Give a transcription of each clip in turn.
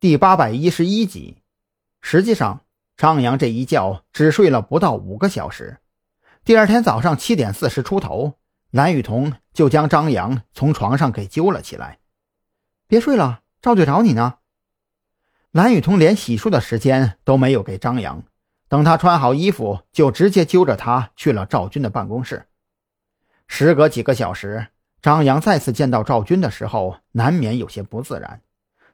第八百一十一集。实际上，张扬这一觉只睡了不到五个小时。第二天早上七点四十出头，蓝雨桐就将张扬从床上给揪了起来。别睡了，赵队找你呢。蓝雨桐连洗漱的时间都没有给张扬，等他穿好衣服，就直接揪着他去了赵军的办公室。时隔几个小时，张扬再次见到赵军的时候，难免有些不自然。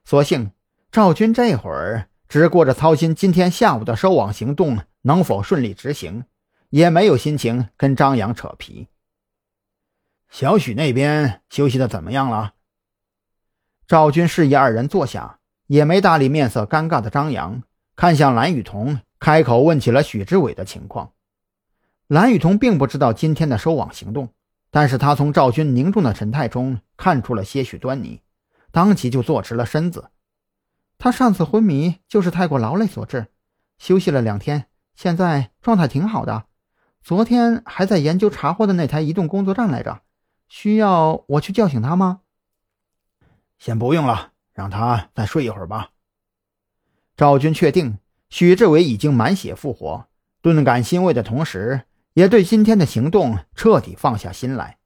所幸。赵军这会儿只顾着操心今天下午的收网行动能否顺利执行，也没有心情跟张扬扯皮。小许那边休息的怎么样了？赵军示意二人坐下，也没搭理面色尴尬的张扬，看向蓝雨桐，开口问起了许志伟的情况。蓝雨桐并不知道今天的收网行动，但是他从赵军凝重的神态中看出了些许端倪，当即就坐直了身子。他上次昏迷就是太过劳累所致，休息了两天，现在状态挺好的。昨天还在研究查获的那台移动工作站来着，需要我去叫醒他吗？先不用了，让他再睡一会儿吧。赵军确定许志伟已经满血复活，顿感欣慰的同时，也对今天的行动彻底放下心来。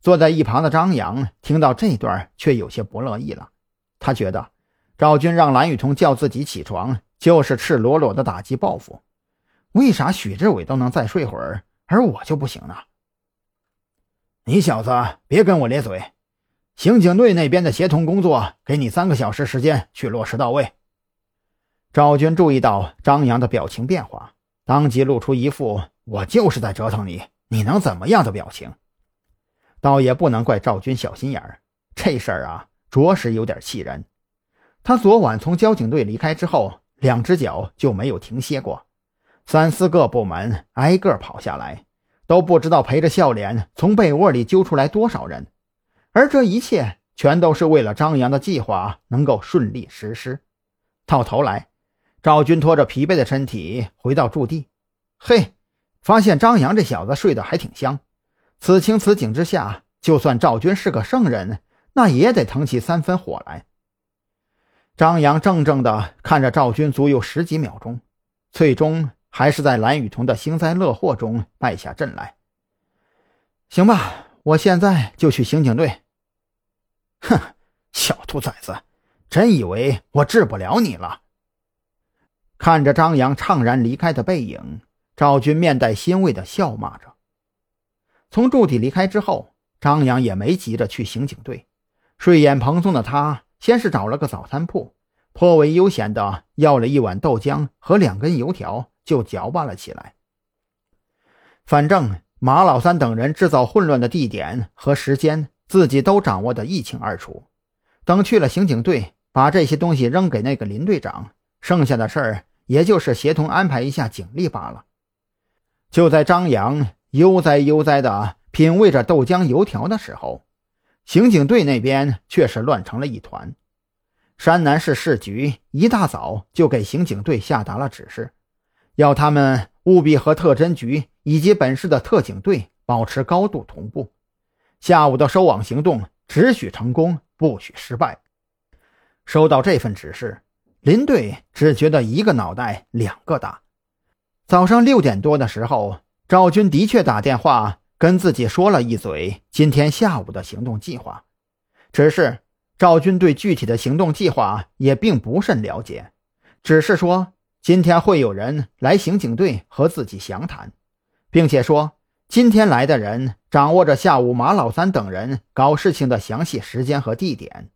坐在一旁的张扬听到这段，却有些不乐意了，他觉得。赵军让蓝雨桐叫自己起床，就是赤裸裸的打击报复。为啥许志伟都能再睡会儿，而我就不行呢？你小子别跟我咧嘴！刑警队那边的协同工作，给你三个小时时间去落实到位。赵军注意到张扬的表情变化，当即露出一副“我就是在折腾你，你能怎么样的”表情。倒也不能怪赵军小心眼儿，这事儿啊，着实有点气人。他昨晚从交警队离开之后，两只脚就没有停歇过，三四个部门挨个跑下来，都不知道陪着笑脸从被窝里揪出来多少人，而这一切全都是为了张扬的计划能够顺利实施。到头来，赵军拖着疲惫的身体回到驻地，嘿，发现张扬这小子睡得还挺香。此情此景之下，就算赵军是个圣人，那也得腾起三分火来。张扬怔怔地看着赵军，足有十几秒钟，最终还是在蓝雨桐的幸灾乐祸中败下阵来。行吧，我现在就去刑警队。哼，小兔崽子，真以为我治不了你了？看着张扬怅然离开的背影，赵军面带欣慰地笑骂着。从驻地离开之后，张扬也没急着去刑警队，睡眼蓬松的他。先是找了个早餐铺，颇为悠闲的要了一碗豆浆和两根油条，就嚼吧了起来。反正马老三等人制造混乱的地点和时间，自己都掌握的一清二楚。等去了刑警队，把这些东西扔给那个林队长，剩下的事儿也就是协同安排一下警力罢了。就在张扬悠哉悠哉的品味着豆浆油条的时候。刑警队那边却是乱成了一团。山南市市局一大早就给刑警队下达了指示，要他们务必和特侦局以及本市的特警队保持高度同步。下午的收网行动只许成功，不许失败。收到这份指示，林队只觉得一个脑袋两个大。早上六点多的时候，赵军的确打电话。跟自己说了一嘴今天下午的行动计划，只是赵军对具体的行动计划也并不甚了解，只是说今天会有人来刑警队和自己详谈，并且说今天来的人掌握着下午马老三等人搞事情的详细时间和地点。